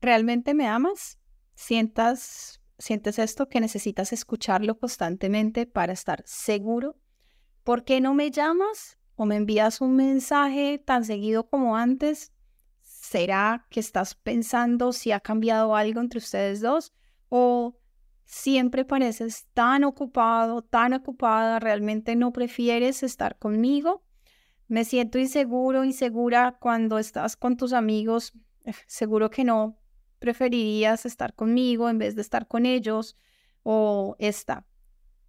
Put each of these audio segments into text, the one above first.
¿realmente me amas? ¿Sientas, sientes esto que necesitas escucharlo constantemente para estar seguro? ¿Por qué no me llamas o me envías un mensaje tan seguido como antes? ¿Será que estás pensando si ha cambiado algo entre ustedes dos? ¿O siempre pareces tan ocupado, tan ocupada, realmente no prefieres estar conmigo? Me siento inseguro, insegura cuando estás con tus amigos. Seguro que no preferirías estar conmigo en vez de estar con ellos. O esta,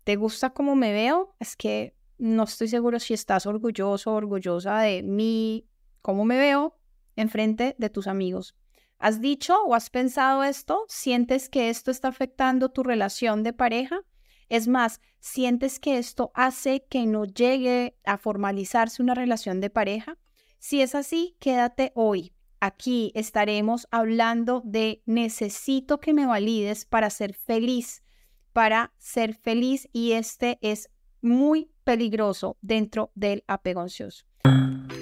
¿te gusta cómo me veo? Es que no estoy seguro si estás orgulloso o orgullosa de mí, cómo me veo en frente de tus amigos. ¿Has dicho o has pensado esto? ¿Sientes que esto está afectando tu relación de pareja? Es más, ¿sientes que esto hace que no llegue a formalizarse una relación de pareja? Si es así, quédate hoy. Aquí estaremos hablando de necesito que me valides para ser feliz, para ser feliz y este es muy peligroso dentro del apego ansioso.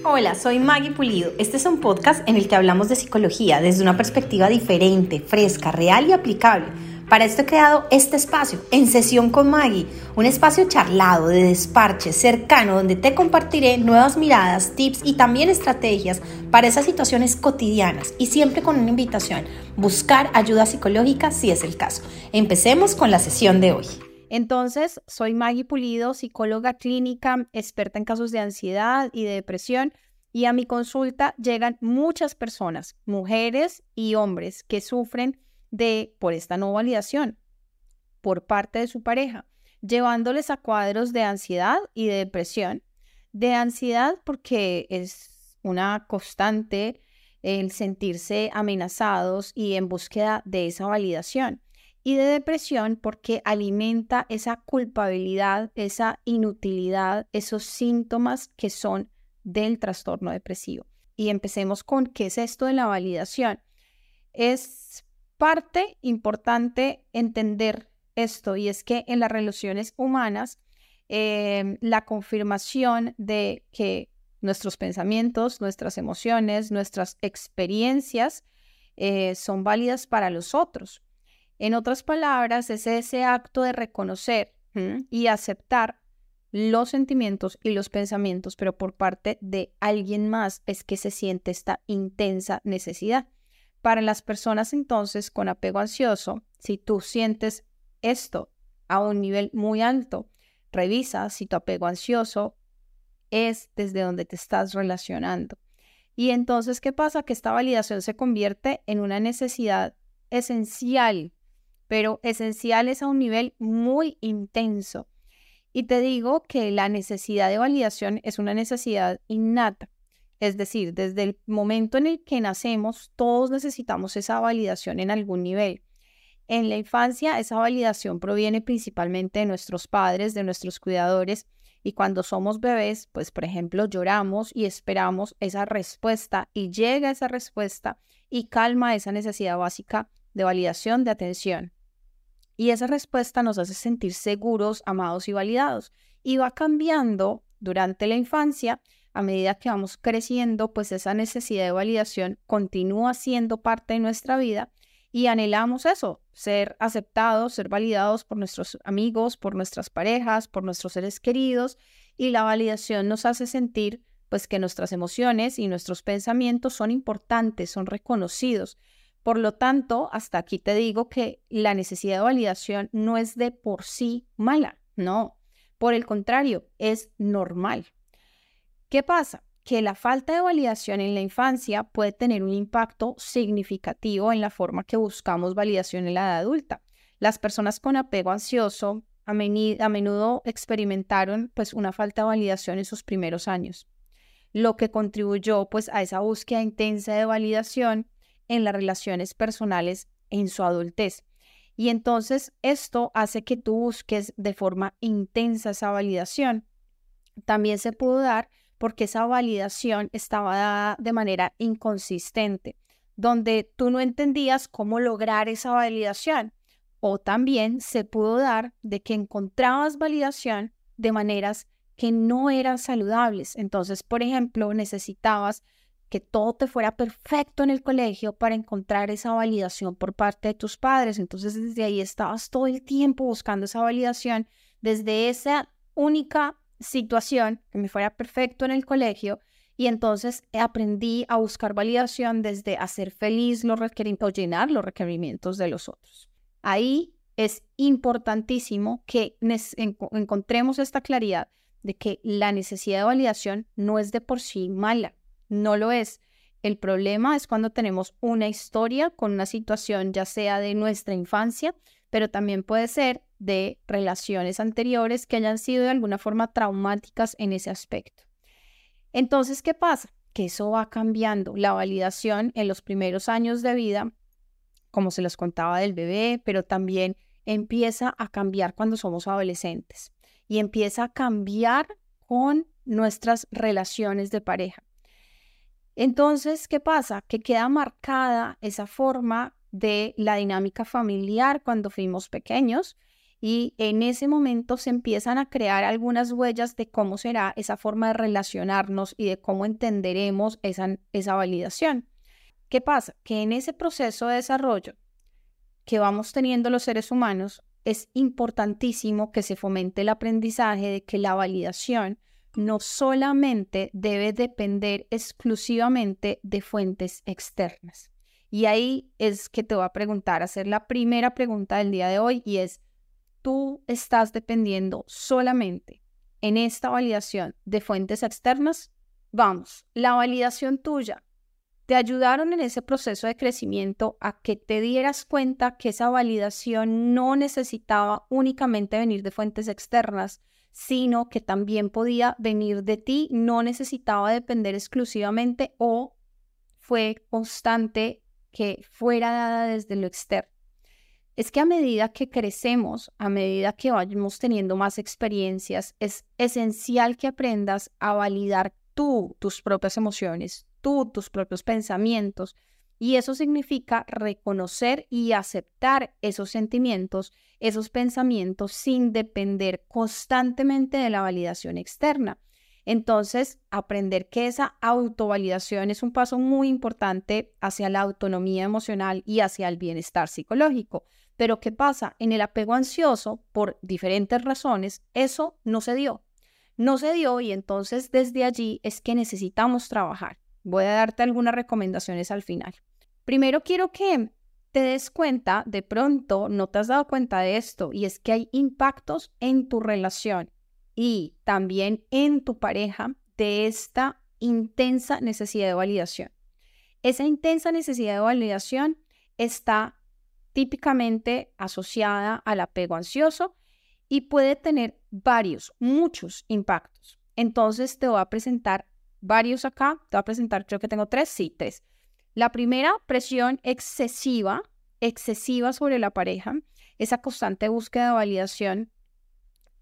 Hola, soy Maggie Pulido. Este es un podcast en el que hablamos de psicología desde una perspectiva diferente, fresca, real y aplicable. Para esto he creado este espacio, En Sesión con Maggie, un espacio charlado, de desparche, cercano, donde te compartiré nuevas miradas, tips y también estrategias para esas situaciones cotidianas y siempre con una invitación, buscar ayuda psicológica si es el caso. Empecemos con la sesión de hoy. Entonces, soy Maggie Pulido, psicóloga clínica, experta en casos de ansiedad y de depresión. Y a mi consulta llegan muchas personas, mujeres y hombres, que sufren de por esta no validación por parte de su pareja, llevándoles a cuadros de ansiedad y de depresión. De ansiedad porque es una constante el sentirse amenazados y en búsqueda de esa validación y de depresión porque alimenta esa culpabilidad, esa inutilidad, esos síntomas que son del trastorno depresivo. Y empecemos con qué es esto de la validación. Es parte importante entender esto y es que en las relaciones humanas em, la confirmación de que nuestros pensamientos, nuestras emociones, nuestras experiencias eh, son válidas para los otros. En otras palabras, es ese acto de reconocer y aceptar los sentimientos y los pensamientos, pero por parte de alguien más es que se siente esta intensa necesidad. Para las personas entonces con apego ansioso, si tú sientes esto a un nivel muy alto, revisa si tu apego ansioso es desde donde te estás relacionando. Y entonces, ¿qué pasa? Que esta validación se convierte en una necesidad esencial pero esenciales a un nivel muy intenso. Y te digo que la necesidad de validación es una necesidad innata. Es decir, desde el momento en el que nacemos, todos necesitamos esa validación en algún nivel. En la infancia, esa validación proviene principalmente de nuestros padres, de nuestros cuidadores, y cuando somos bebés, pues por ejemplo, lloramos y esperamos esa respuesta y llega esa respuesta y calma esa necesidad básica de validación, de atención. Y esa respuesta nos hace sentir seguros, amados y validados. Y va cambiando durante la infancia, a medida que vamos creciendo, pues esa necesidad de validación continúa siendo parte de nuestra vida y anhelamos eso, ser aceptados, ser validados por nuestros amigos, por nuestras parejas, por nuestros seres queridos y la validación nos hace sentir pues que nuestras emociones y nuestros pensamientos son importantes, son reconocidos por lo tanto, hasta aquí te digo que la necesidad de validación no es de por sí mala, no. Por el contrario, es normal. ¿Qué pasa? Que la falta de validación en la infancia puede tener un impacto significativo en la forma que buscamos validación en la edad adulta. Las personas con apego ansioso a, menudo experimentaron pues una falta de validación en sus primeros años, lo que contribuyó pues a esa búsqueda intensa de validación en las relaciones personales en su adultez. Y entonces esto hace que tú busques de forma intensa esa validación. También se pudo dar porque esa validación estaba dada de manera inconsistente, donde tú no entendías cómo lograr esa validación. O también se pudo dar de que encontrabas validación de maneras que no eran saludables. Entonces, por ejemplo, necesitabas que todo te fuera perfecto en el colegio para encontrar esa validación por parte de tus padres. Entonces desde ahí estabas todo el tiempo buscando esa validación desde esa única situación que me fuera perfecto en el colegio y entonces aprendí a buscar validación desde hacer feliz los requerimientos o llenar los requerimientos de los otros. Ahí es importantísimo que encontremos esta claridad de que la necesidad de validación no es de por sí mala, no lo es. El problema es cuando tenemos una historia con una situación ya sea de nuestra infancia, pero también puede ser de relaciones anteriores que hayan sido de alguna forma traumáticas en ese aspecto. Entonces, ¿qué pasa? Que eso va cambiando. La validación en los primeros años de vida, como se los contaba del bebé, pero también empieza a cambiar cuando somos adolescentes y empieza a cambiar con nuestras relaciones de pareja. Entonces, ¿qué pasa? Que queda marcada esa forma de la dinámica familiar cuando fuimos pequeños y en ese momento se empiezan a crear algunas huellas de cómo será esa forma de relacionarnos y de cómo entenderemos esa, esa validación. ¿Qué pasa? Que en ese proceso de desarrollo que vamos teniendo los seres humanos, es importantísimo que se fomente el aprendizaje de que la validación no solamente debe depender exclusivamente de fuentes externas. Y ahí es que te voy a preguntar, hacer la primera pregunta del día de hoy y es, ¿tú estás dependiendo solamente en esta validación de fuentes externas? Vamos, la validación tuya te ayudaron en ese proceso de crecimiento a que te dieras cuenta que esa validación no necesitaba únicamente venir de fuentes externas, sino que también podía venir de ti, no necesitaba depender exclusivamente o fue constante que fuera dada desde lo externo. Es que a medida que crecemos, a medida que vayamos teniendo más experiencias, es esencial que aprendas a validar tú tus propias emociones, tus propios pensamientos. Y eso significa reconocer y aceptar esos sentimientos, esos pensamientos sin depender constantemente de la validación externa. Entonces, aprender que esa autovalidación es un paso muy importante hacia la autonomía emocional y hacia el bienestar psicológico. Pero ¿qué pasa? En el apego ansioso, por diferentes razones, eso no se dio. No se dio y entonces desde allí es que necesitamos trabajar. Voy a darte algunas recomendaciones al final. Primero quiero que te des cuenta, de pronto no te has dado cuenta de esto, y es que hay impactos en tu relación y también en tu pareja de esta intensa necesidad de validación. Esa intensa necesidad de validación está típicamente asociada al apego ansioso y puede tener varios, muchos impactos. Entonces te voy a presentar varios acá. Te voy a presentar, creo que tengo tres, sí, tres. La primera, presión excesiva, excesiva sobre la pareja. Esa constante búsqueda de validación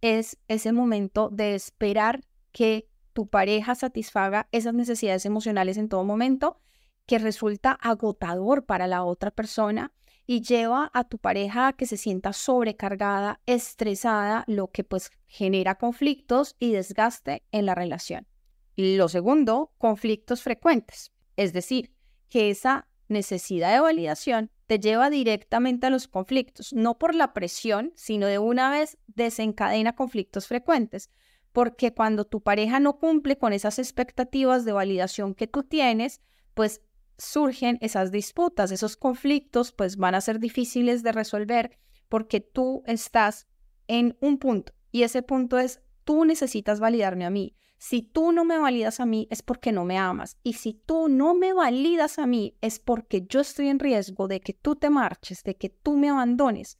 es ese momento de esperar que tu pareja satisfaga esas necesidades emocionales en todo momento, que resulta agotador para la otra persona y lleva a tu pareja a que se sienta sobrecargada, estresada, lo que pues genera conflictos y desgaste en la relación. Lo segundo, conflictos frecuentes, es decir, que esa necesidad de validación te lleva directamente a los conflictos, no por la presión, sino de una vez desencadena conflictos frecuentes, porque cuando tu pareja no cumple con esas expectativas de validación que tú tienes, pues surgen esas disputas, esos conflictos, pues van a ser difíciles de resolver porque tú estás en un punto y ese punto es tú necesitas validarme a mí. Si tú no me validas a mí es porque no me amas. Y si tú no me validas a mí es porque yo estoy en riesgo de que tú te marches, de que tú me abandones.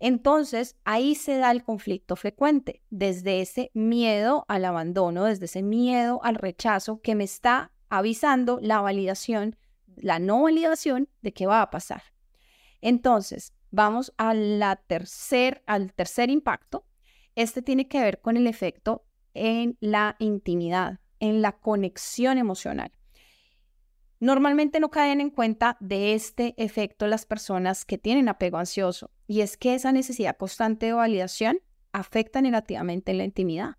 Entonces ahí se da el conflicto frecuente, desde ese miedo al abandono, desde ese miedo al rechazo que me está avisando la validación, la no validación de qué va a pasar. Entonces, vamos a tercer, al tercer impacto. Este tiene que ver con el efecto en la intimidad, en la conexión emocional. Normalmente no caen en cuenta de este efecto las personas que tienen apego ansioso y es que esa necesidad constante de validación afecta negativamente en la intimidad.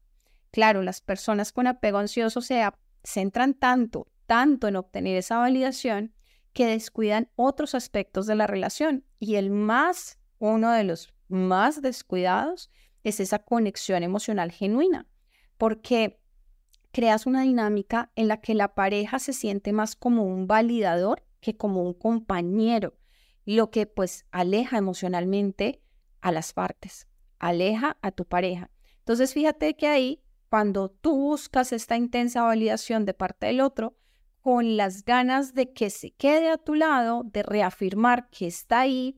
Claro, las personas con apego ansioso se centran tanto, tanto en obtener esa validación que descuidan otros aspectos de la relación. Y el más, uno de los más descuidados, es esa conexión emocional genuina, porque creas una dinámica en la que la pareja se siente más como un validador que como un compañero, lo que pues aleja emocionalmente a las partes, aleja a tu pareja. Entonces fíjate que ahí, cuando tú buscas esta intensa validación de parte del otro, con las ganas de que se quede a tu lado, de reafirmar que está ahí,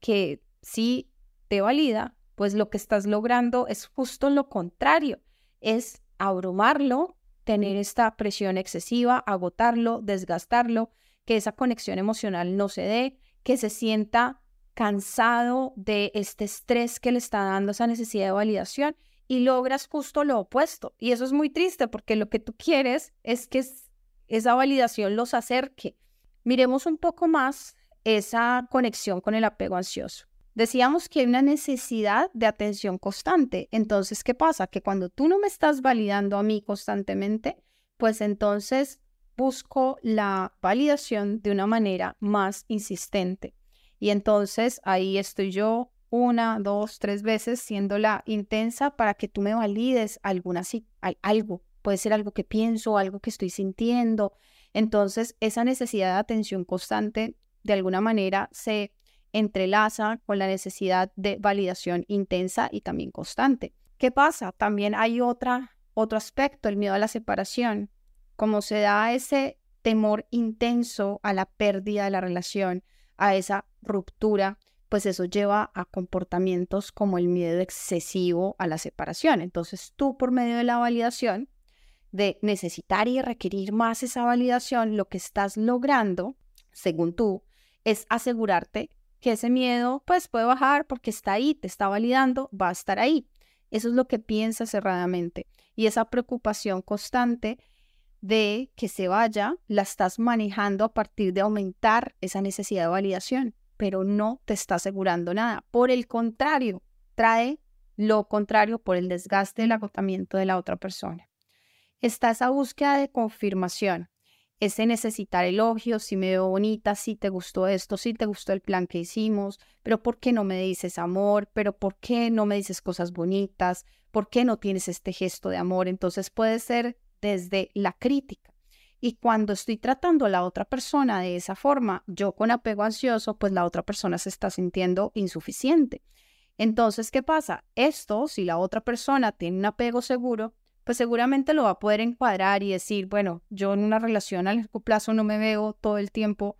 que sí te valida, pues lo que estás logrando es justo lo contrario, es abrumarlo, tener esta presión excesiva, agotarlo, desgastarlo, que esa conexión emocional no se dé, que se sienta cansado de este estrés que le está dando esa necesidad de validación y logras justo lo opuesto. Y eso es muy triste porque lo que tú quieres es que esa validación los acerque. Miremos un poco más esa conexión con el apego ansioso. Decíamos que hay una necesidad de atención constante. Entonces, ¿qué pasa? Que cuando tú no me estás validando a mí constantemente, pues entonces busco la validación de una manera más insistente. Y entonces ahí estoy yo una, dos, tres veces siendo la intensa para que tú me valides alguna, algo. Puede ser algo que pienso, algo que estoy sintiendo. Entonces, esa necesidad de atención constante de alguna manera se entrelaza con la necesidad de validación intensa y también constante. ¿Qué pasa? También hay otra, otro aspecto, el miedo a la separación. Como se da ese temor intenso a la pérdida de la relación, a esa ruptura, pues eso lleva a comportamientos como el miedo excesivo a la separación. Entonces tú por medio de la validación, de necesitar y requerir más esa validación, lo que estás logrando, según tú, es asegurarte que ese miedo pues puede bajar porque está ahí, te está validando, va a estar ahí. Eso es lo que piensas cerradamente. Y esa preocupación constante de que se vaya, la estás manejando a partir de aumentar esa necesidad de validación, pero no te está asegurando nada. Por el contrario, trae lo contrario por el desgaste, el agotamiento de la otra persona. Está esa búsqueda de confirmación ese necesitar elogios, si me veo bonita, si te gustó esto, si te gustó el plan que hicimos, pero ¿por qué no me dices amor? ¿Pero por qué no me dices cosas bonitas? ¿Por qué no tienes este gesto de amor? Entonces puede ser desde la crítica. Y cuando estoy tratando a la otra persona de esa forma, yo con apego ansioso, pues la otra persona se está sintiendo insuficiente. Entonces, ¿qué pasa? Esto, si la otra persona tiene un apego seguro, pues seguramente lo va a poder encuadrar y decir, bueno, yo en una relación a largo plazo no me veo todo el tiempo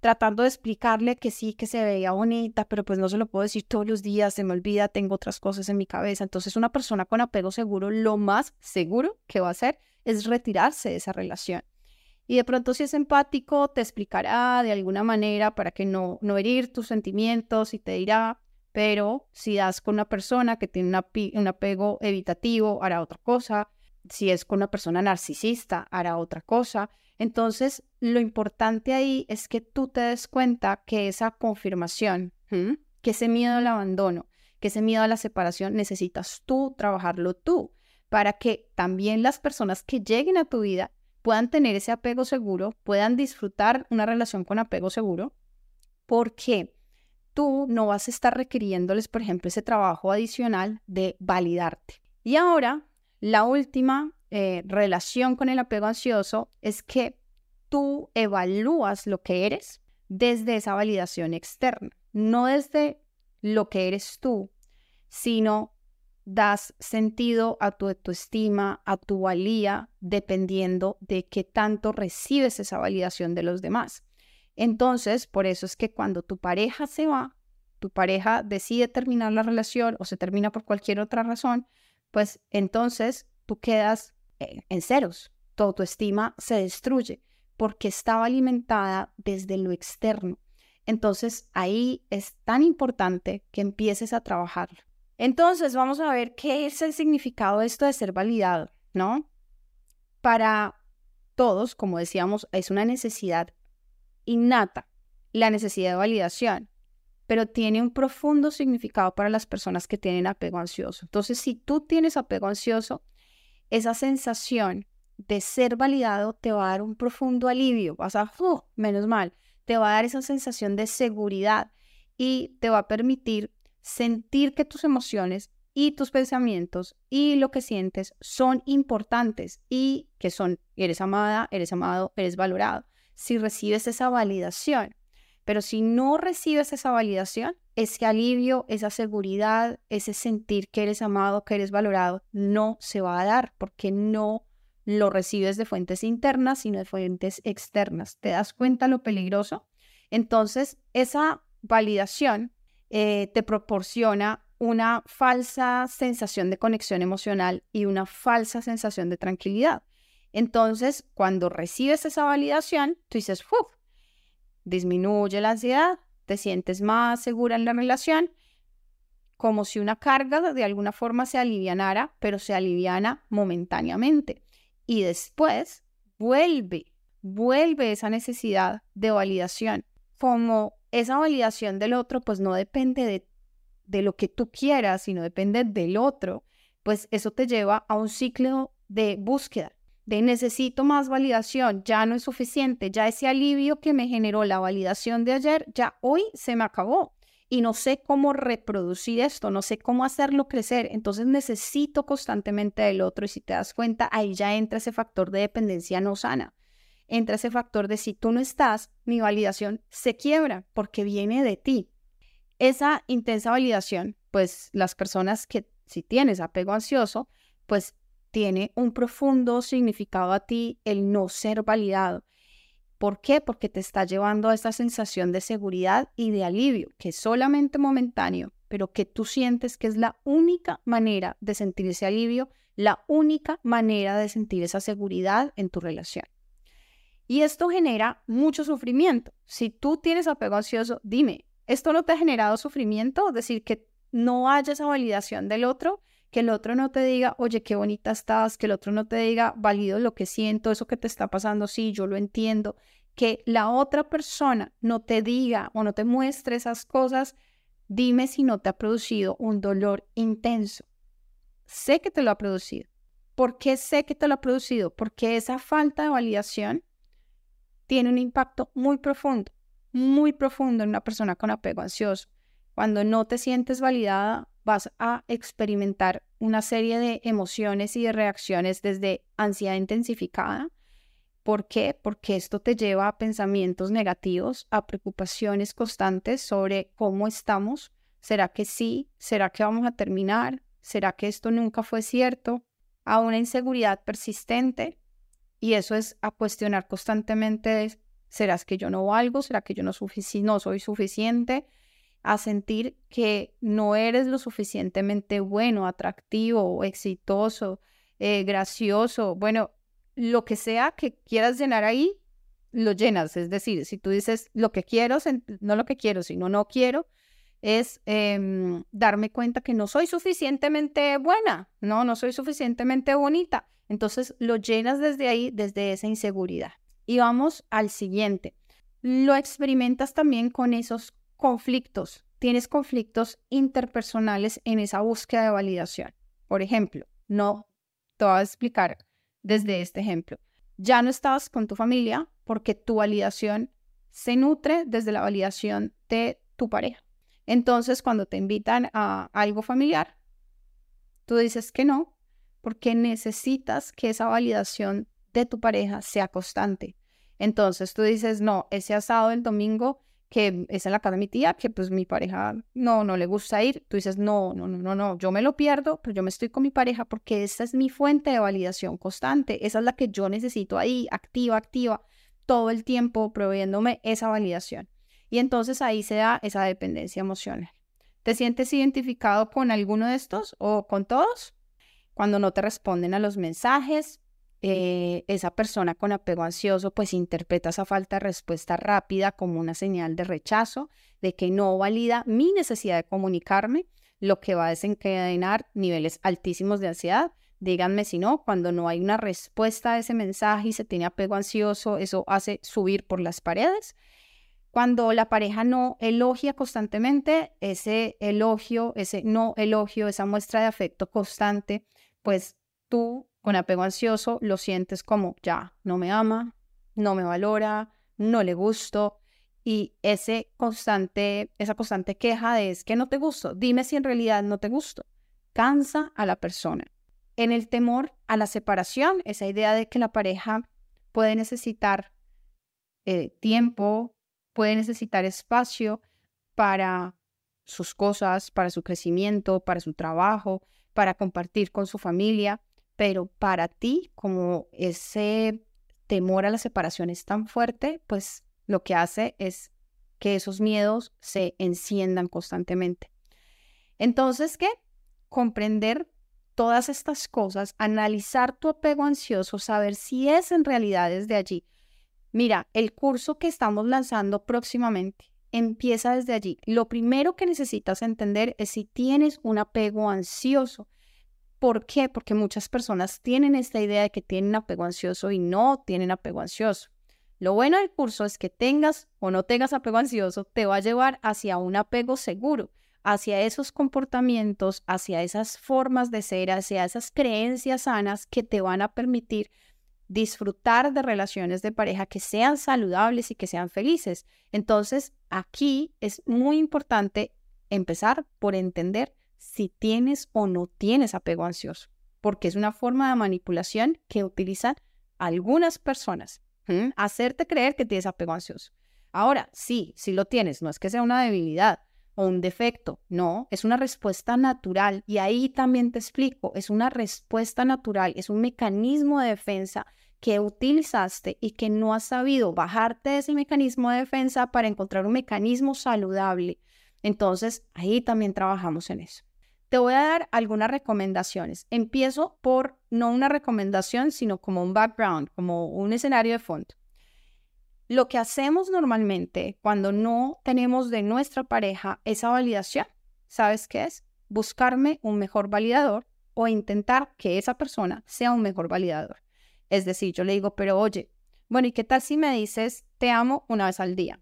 tratando de explicarle que sí, que se veía bonita, pero pues no se lo puedo decir todos los días, se me olvida, tengo otras cosas en mi cabeza. Entonces una persona con apego seguro, lo más seguro que va a hacer es retirarse de esa relación. Y de pronto si es empático, te explicará de alguna manera para que no, no herir tus sentimientos y te dirá, pero si das con una persona que tiene un apego evitativo, hará otra cosa. Si es con una persona narcisista, hará otra cosa. Entonces, lo importante ahí es que tú te des cuenta que esa confirmación, que ese miedo al abandono, que ese miedo a la separación, necesitas tú trabajarlo tú para que también las personas que lleguen a tu vida puedan tener ese apego seguro, puedan disfrutar una relación con apego seguro. ¿Por qué? Tú no vas a estar requiriéndoles, por ejemplo, ese trabajo adicional de validarte. Y ahora, la última eh, relación con el apego ansioso es que tú evalúas lo que eres desde esa validación externa, no desde lo que eres tú, sino das sentido a tu autoestima, a tu valía, dependiendo de qué tanto recibes esa validación de los demás. Entonces, por eso es que cuando tu pareja se va, tu pareja decide terminar la relación o se termina por cualquier otra razón, pues entonces tú quedas eh, en ceros. Tu autoestima se destruye porque estaba alimentada desde lo externo. Entonces ahí es tan importante que empieces a trabajarlo. Entonces vamos a ver qué es el significado de esto de ser validado, ¿no? Para todos, como decíamos, es una necesidad innata la necesidad de validación, pero tiene un profundo significado para las personas que tienen apego ansioso. Entonces, si tú tienes apego ansioso, esa sensación de ser validado te va a dar un profundo alivio. Vas a, ¡oh! menos mal, te va a dar esa sensación de seguridad y te va a permitir sentir que tus emociones y tus pensamientos y lo que sientes son importantes y que son, eres amada, eres amado, eres valorado. Si recibes esa validación, pero si no recibes esa validación, ese alivio, esa seguridad, ese sentir que eres amado, que eres valorado, no se va a dar porque no lo recibes de fuentes internas, sino de fuentes externas. ¿Te das cuenta lo peligroso? Entonces, esa validación eh, te proporciona una falsa sensación de conexión emocional y una falsa sensación de tranquilidad. Entonces, cuando recibes esa validación, tú dices, disminuye la ansiedad, te sientes más segura en la relación, como si una carga de alguna forma se alivianara, pero se aliviana momentáneamente. Y después vuelve, vuelve esa necesidad de validación. Como esa validación del otro, pues no depende de de lo que tú quieras, sino depende del otro, pues eso te lleva a un ciclo de búsqueda, de necesito más validación, ya no es suficiente, ya ese alivio que me generó la validación de ayer, ya hoy se me acabó. Y no sé cómo reproducir esto, no sé cómo hacerlo crecer, entonces necesito constantemente del otro. Y si te das cuenta, ahí ya entra ese factor de dependencia no sana. Entra ese factor de si tú no estás, mi validación se quiebra porque viene de ti, esa intensa validación, pues las personas que si tienes apego ansioso, pues tiene un profundo significado a ti el no ser validado. ¿Por qué? Porque te está llevando a esta sensación de seguridad y de alivio, que es solamente momentáneo, pero que tú sientes que es la única manera de sentir ese alivio, la única manera de sentir esa seguridad en tu relación. Y esto genera mucho sufrimiento. Si tú tienes apego ansioso, dime, ¿Esto no te ha generado sufrimiento? Es decir, que no haya esa validación del otro, que el otro no te diga, oye, qué bonita estás, que el otro no te diga, valido lo que siento, eso que te está pasando, sí, yo lo entiendo, que la otra persona no te diga o no te muestre esas cosas, dime si no te ha producido un dolor intenso. Sé que te lo ha producido. ¿Por qué sé que te lo ha producido? Porque esa falta de validación tiene un impacto muy profundo muy profundo en una persona con apego ansioso. Cuando no te sientes validada, vas a experimentar una serie de emociones y de reacciones desde ansiedad intensificada. ¿Por qué? Porque esto te lleva a pensamientos negativos, a preocupaciones constantes sobre cómo estamos. ¿Será que sí? ¿Será que vamos a terminar? ¿Será que esto nunca fue cierto? A una inseguridad persistente. Y eso es a cuestionar constantemente ¿Será que yo no valgo? ¿Será que yo no, no soy suficiente? A sentir que no eres lo suficientemente bueno, atractivo, exitoso, eh, gracioso. Bueno, lo que sea que quieras llenar ahí, lo llenas. Es decir, si tú dices lo que quiero, no lo que quiero, sino no quiero, es em, darme cuenta que no soy suficientemente buena, no, no soy suficientemente bonita. Entonces lo llenas desde ahí, desde esa inseguridad. Y vamos al siguiente. Lo experimentas también con esos conflictos. Tienes conflictos interpersonales en esa búsqueda de validación. Por ejemplo, no te voy a explicar desde este ejemplo. Ya no estás con tu familia porque tu validación se nutre desde la validación de tu pareja. Entonces, cuando te invitan a algo familiar, tú dices que no, porque necesitas que esa validación de tu pareja sea constante. Entonces tú dices, no, ese asado del domingo que es en la casa de mi tía, que pues mi pareja no, no le gusta ir, tú dices, no, no, no, no, no, yo me lo pierdo, pero yo me estoy con mi pareja porque esa es mi fuente de validación constante, esa es la que yo necesito ahí, activa, activa, todo el tiempo proveyéndome esa validación. Y entonces ahí se da esa dependencia emocional. ¿Te sientes identificado con alguno de estos o con todos? Cuando no te responden a los mensajes, eh, esa persona con apego ansioso pues interpreta esa falta de respuesta rápida como una señal de rechazo, de que no valida mi necesidad de comunicarme, lo que va a desencadenar niveles altísimos de ansiedad. Díganme si no, cuando no hay una respuesta a ese mensaje y se tiene apego ansioso, eso hace subir por las paredes. Cuando la pareja no elogia constantemente, ese elogio, ese no elogio, esa muestra de afecto constante, pues tú con apego ansioso lo sientes como ya, no me ama, no me valora, no le gusto. Y ese constante, esa constante queja de es que no te gusto, dime si en realidad no te gusto, cansa a la persona. En el temor a la separación, esa idea de que la pareja puede necesitar eh, tiempo, puede necesitar espacio para sus cosas, para su crecimiento, para su trabajo, para compartir con su familia, pero para ti, como ese temor a la separación es tan fuerte, pues lo que hace es que esos miedos se enciendan constantemente. Entonces, ¿qué? Comprender todas estas cosas, analizar tu apego ansioso, saber si es en realidad desde allí. Mira, el curso que estamos lanzando próximamente empieza desde allí. Lo primero que necesitas entender es si tienes un apego ansioso. ¿Por qué? Porque muchas personas tienen esta idea de que tienen apego ansioso y no tienen apego ansioso. Lo bueno del curso es que tengas o no tengas apego ansioso, te va a llevar hacia un apego seguro, hacia esos comportamientos, hacia esas formas de ser, hacia esas creencias sanas que te van a permitir disfrutar de relaciones de pareja que sean saludables y que sean felices. Entonces, aquí es muy importante empezar por entender si tienes o no tienes apego ansioso, porque es una forma de manipulación que utilizan algunas personas, hacerte creer que tienes apego ansioso. Ahora, sí, sí lo tienes, no es que sea una debilidad o un defecto, no, es una respuesta natural y ahí también te explico, es una respuesta natural, es un mecanismo de defensa que utilizaste y que no has sabido bajarte de ese mecanismo de defensa para encontrar un mecanismo saludable. Entonces, ahí también trabajamos en eso. Te voy a dar algunas recomendaciones. Empiezo por no una recomendación, sino como un background, como un escenario de fondo. Lo que hacemos normalmente cuando no tenemos de nuestra pareja esa validación, ¿sabes qué es? Buscarme un mejor validador o intentar que esa persona sea un mejor validador. Es decir, yo le digo, pero oye, bueno, ¿y qué tal si me dices, te amo una vez al día?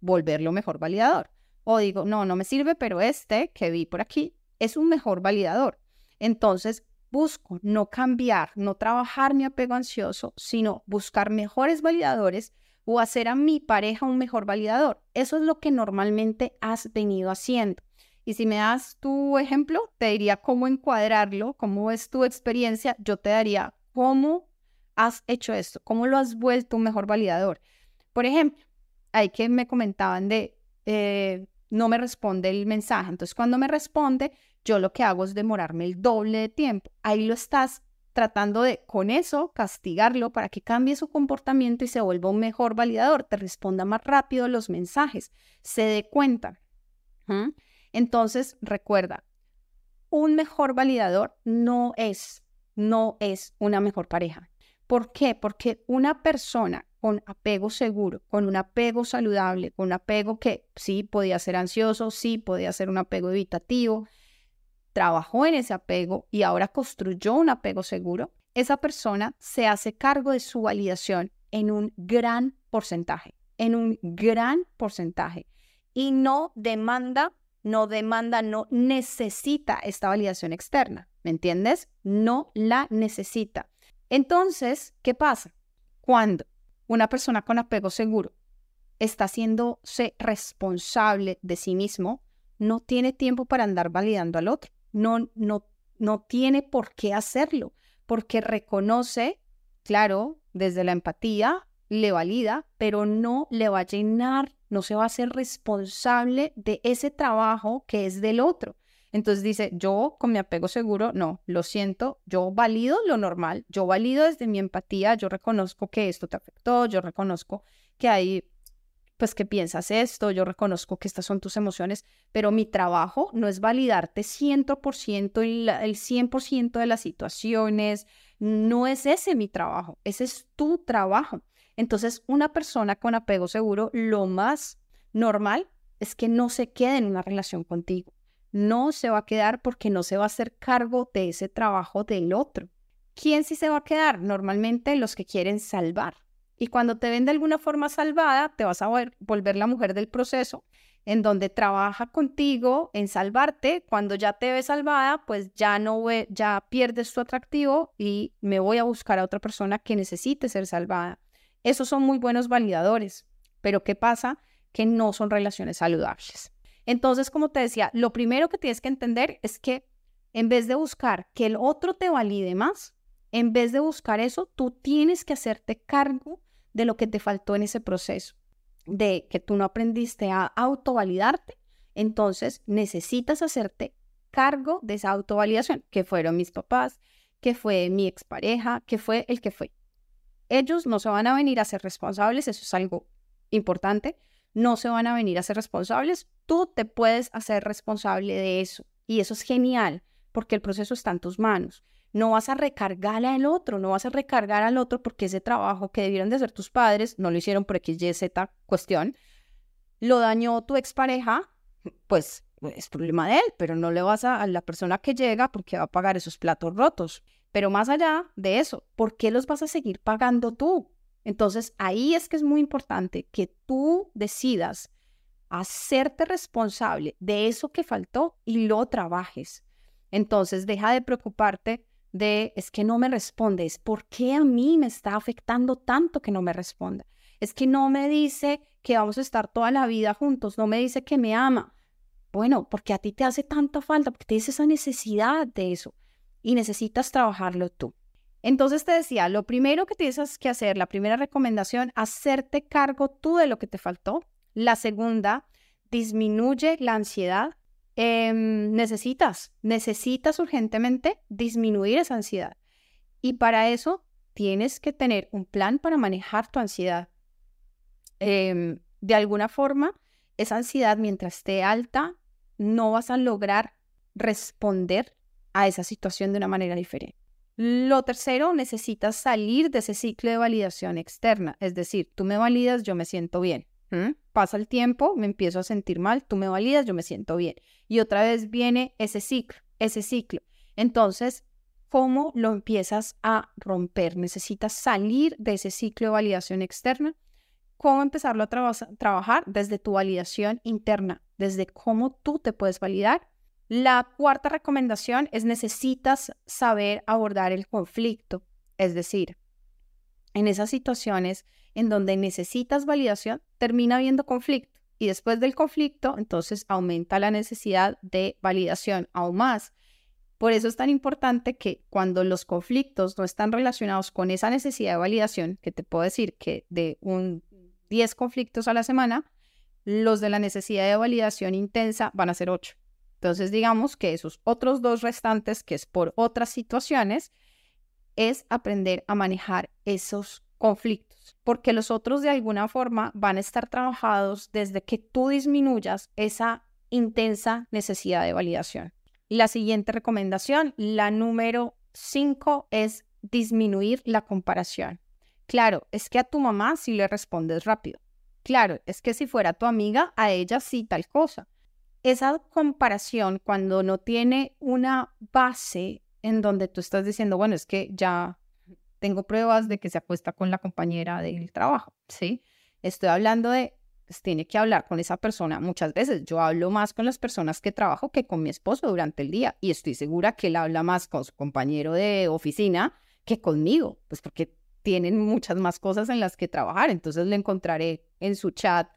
Volverlo mejor validador. O digo, no, no me sirve, pero este que vi por aquí es un mejor validador. Entonces, busco no cambiar, no trabajar mi apego ansioso, sino buscar mejores validadores o hacer a mi pareja un mejor validador. Eso es lo que normalmente has venido haciendo. Y si me das tu ejemplo, te diría cómo encuadrarlo, cómo es tu experiencia, yo te daría cómo has hecho esto? ¿Cómo lo has vuelto un mejor validador? Por ejemplo, hay que me comentaban de, eh, no me responde el mensaje. Entonces, cuando me responde, yo lo que hago es demorarme el doble de tiempo. Ahí lo estás tratando de, con eso, castigarlo para que cambie su comportamiento y se vuelva un mejor validador, te responda más rápido los mensajes, se dé cuenta. Entonces, recuerda, un mejor validador no es, no es una mejor pareja. ¿Por qué? Porque una persona con apego seguro, con un apego saludable, con un apego que sí podía ser ansioso, sí podía ser un apego evitativo, trabajó en ese apego y ahora construyó un apego seguro, esa persona se hace cargo de su validación en un gran porcentaje, en un gran porcentaje. Y no demanda, no demanda, no necesita esta validación externa, ¿me entiendes? No la necesita. Entonces, ¿qué pasa? Cuando una persona con apego seguro está haciéndose responsable de sí mismo, no tiene tiempo para andar validando al otro. No, no, no tiene por qué hacerlo, porque reconoce, claro, desde la empatía, le valida, pero no le va a llenar, no se va a hacer responsable de ese trabajo que es del otro. Entonces dice, yo con mi apego seguro, no, lo siento, yo valido lo normal, yo valido desde mi empatía, yo reconozco que esto te afectó, yo reconozco que hay, pues que piensas esto, yo reconozco que estas son tus emociones, pero mi trabajo no es validarte 100% el, el 100% de las situaciones, no es ese mi trabajo, ese es tu trabajo. Entonces, una persona con apego seguro, lo más normal es que no se quede en una relación contigo no se va a quedar porque no se va a hacer cargo de ese trabajo del otro. ¿Quién sí se va a quedar? Normalmente los que quieren salvar. Y cuando te ven de alguna forma salvada, te vas a volver la mujer del proceso en donde trabaja contigo en salvarte, cuando ya te ves salvada, pues ya no ve, ya pierdes tu atractivo y me voy a buscar a otra persona que necesite ser salvada. Esos son muy buenos validadores, pero ¿qué pasa? Que no son relaciones saludables. Entonces, como te decía, lo primero que tienes que entender es que en vez de buscar que el otro te valide más, en vez de buscar eso, tú tienes que hacerte cargo de lo que te faltó en ese proceso de que tú no aprendiste a autovalidarte, entonces necesitas hacerte cargo de esa autovalidación, que fueron mis papás, que fue mi expareja, que fue el que fue. Ellos no se van a venir a ser responsables, eso es algo importante, no se van a venir a ser responsables, tú te puedes hacer responsable de eso y eso es genial porque el proceso está en tus manos. No vas a recargar al otro, no vas a recargar al otro porque ese trabajo que debieron de hacer tus padres, no lo hicieron por X, Y, Z cuestión, lo dañó tu expareja, pues es problema de él, pero no le vas a, a la persona que llega porque va a pagar esos platos rotos. Pero más allá de eso, ¿por qué los vas a seguir pagando tú? Entonces ahí es que es muy importante que tú decidas hacerte responsable de eso que faltó y lo trabajes. Entonces deja de preocuparte de es que no me responde, es por qué a mí me está afectando tanto que no me responda. Es que no me dice que vamos a estar toda la vida juntos, no me dice que me ama. Bueno, porque a ti te hace tanta falta, porque tienes esa necesidad de eso y necesitas trabajarlo tú. Entonces te decía, lo primero que tienes que hacer, la primera recomendación, hacerte cargo tú de lo que te faltó. La segunda, disminuye la ansiedad Em, necesitas, necesitas urgentemente disminuir esa ansiedad. Y para eso tienes que tener un plan para manejar tu ansiedad. Em, de alguna forma, esa ansiedad, mientras esté alta, no vas a lograr responder a esa situación de una manera diferente. Lo tercero, necesitas salir de ese ciclo de validación externa. Es decir, tú me validas, yo me siento bien. Pasa el tiempo, me empiezo a sentir mal, tú me validas, yo me siento bien. Y otra vez viene ese ciclo, ese ciclo. Entonces, ¿cómo lo empiezas a romper? Necesitas salir de ese ciclo de validación externa. ¿Cómo empezarlo a trabajar? Desde tu validación interna, desde cómo tú te puedes validar. La cuarta recomendación es necesitas saber abordar el conflicto. Es decir, en esas situaciones en donde necesitas validación, termina habiendo conflicto. Y después del conflicto, entonces aumenta la necesidad de validación aún más. Por eso es tan importante que cuando los conflictos no están relacionados con esa necesidad de validación, que te puedo decir que de un 10 conflictos a la semana, los de la necesidad de validación intensa van a ser 8. Entonces digamos que esos otros dos restantes, que es por otras situaciones, es aprender a manejar esos conflictos, porque los otros de alguna forma van a estar trabajados desde que tú disminuyas esa intensa necesidad de validación. La siguiente recomendación, la número 5, es disminuir la comparación. Claro, es que a tu mamá sí le respondes rápido. Claro, es que si fuera tu amiga, a ella sí tal cosa. Esa comparación cuando no tiene una base en donde tú estás diciendo, bueno, es que ya tengo pruebas de que se acuesta con la compañera del trabajo, ¿sí? Estoy hablando de, pues tiene que hablar con esa persona muchas veces. Yo hablo más con las personas que trabajo que con mi esposo durante el día y estoy segura que él habla más con su compañero de oficina que conmigo, pues porque tienen muchas más cosas en las que trabajar. Entonces le encontraré en su chat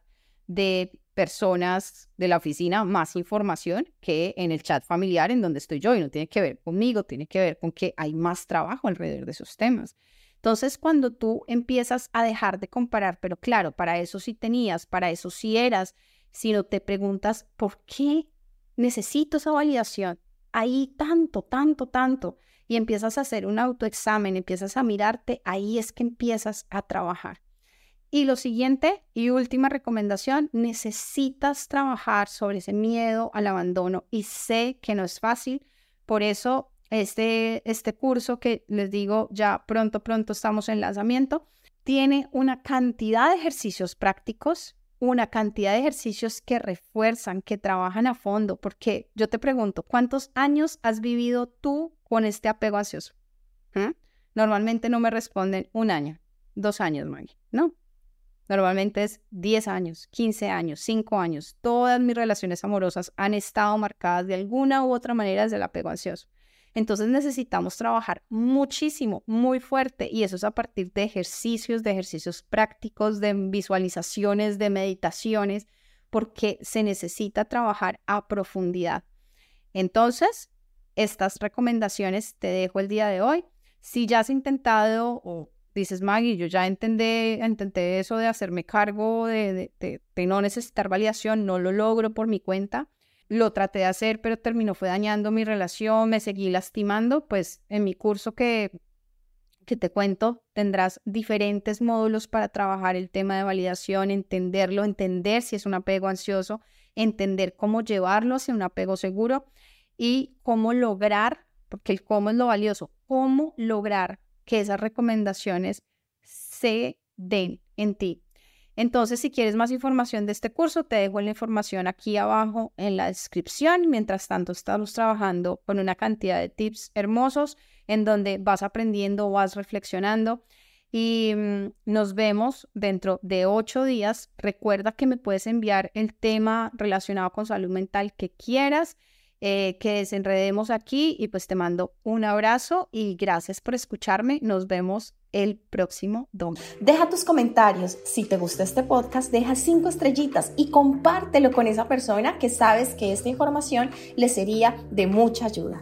de personas de la oficina más información que en el chat familiar en donde estoy yo y no tiene que ver conmigo, tiene que ver con que hay más trabajo alrededor de esos temas. Entonces, cuando tú empiezas a dejar de comparar, pero claro, para eso sí tenías, para eso sí eras, sino te preguntas, ¿por qué necesito esa validación? Ahí tanto, tanto, tanto. Y empiezas a hacer un autoexamen, empiezas a mirarte, ahí es que empiezas a trabajar. Y lo siguiente y última recomendación, necesitas trabajar sobre ese miedo al abandono y sé que no es fácil, por eso este, este curso que les digo ya pronto, pronto estamos en lanzamiento, tiene una cantidad de ejercicios prácticos, una cantidad de ejercicios que refuerzan, que trabajan a fondo, porque yo te pregunto, ¿cuántos años has vivido tú con este apego ansioso? ¿Mm? Normalmente no me responden un año, dos años, Maggie, ¿no? Normalmente es 10 años, 15 años, 5 años. Todas mis relaciones amorosas han estado marcadas de alguna u otra manera desde el apego ansioso. Entonces necesitamos trabajar muchísimo, muy fuerte, y eso es a partir de ejercicios, de ejercicios prácticos, de visualizaciones, de meditaciones, porque se necesita trabajar a profundidad. Entonces, estas recomendaciones te dejo el día de hoy. Si ya has intentado o dices, Maggie, yo ya entendé, intenté eso de hacerme cargo de, de, no necesitar validación, no lo logro por mi cuenta, lo traté de hacer, pero terminó fue dañando mi relación, me seguí lastimando, pues en mi curso que, que te cuento tendrás diferentes módulos para trabajar el tema de validación, entenderlo, entender si es un apego ansioso, entender cómo llevarlo hacia un apego seguro y cómo lograr, porque el cómo es lo valioso, cómo lograr que esas recomendaciones se den en ti. Entonces, si quieres más información de este curso, te dejo la información aquí abajo en la descripción. Mientras tanto, estamos trabajando con una cantidad de tips hermosos en donde vas aprendiendo, vas reflexionando y mm, nos vemos dentro de ocho días. Recuerda que me puedes enviar el tema relacionado con salud mental que quieras eh, que desenredemos aquí y pues te mando un abrazo y gracias por escucharme. Nos vemos el próximo domingo. Deja tus comentarios. Si te gusta este podcast, deja cinco estrellitas y compártelo con esa persona que sabes que esta información le sería de mucha ayuda.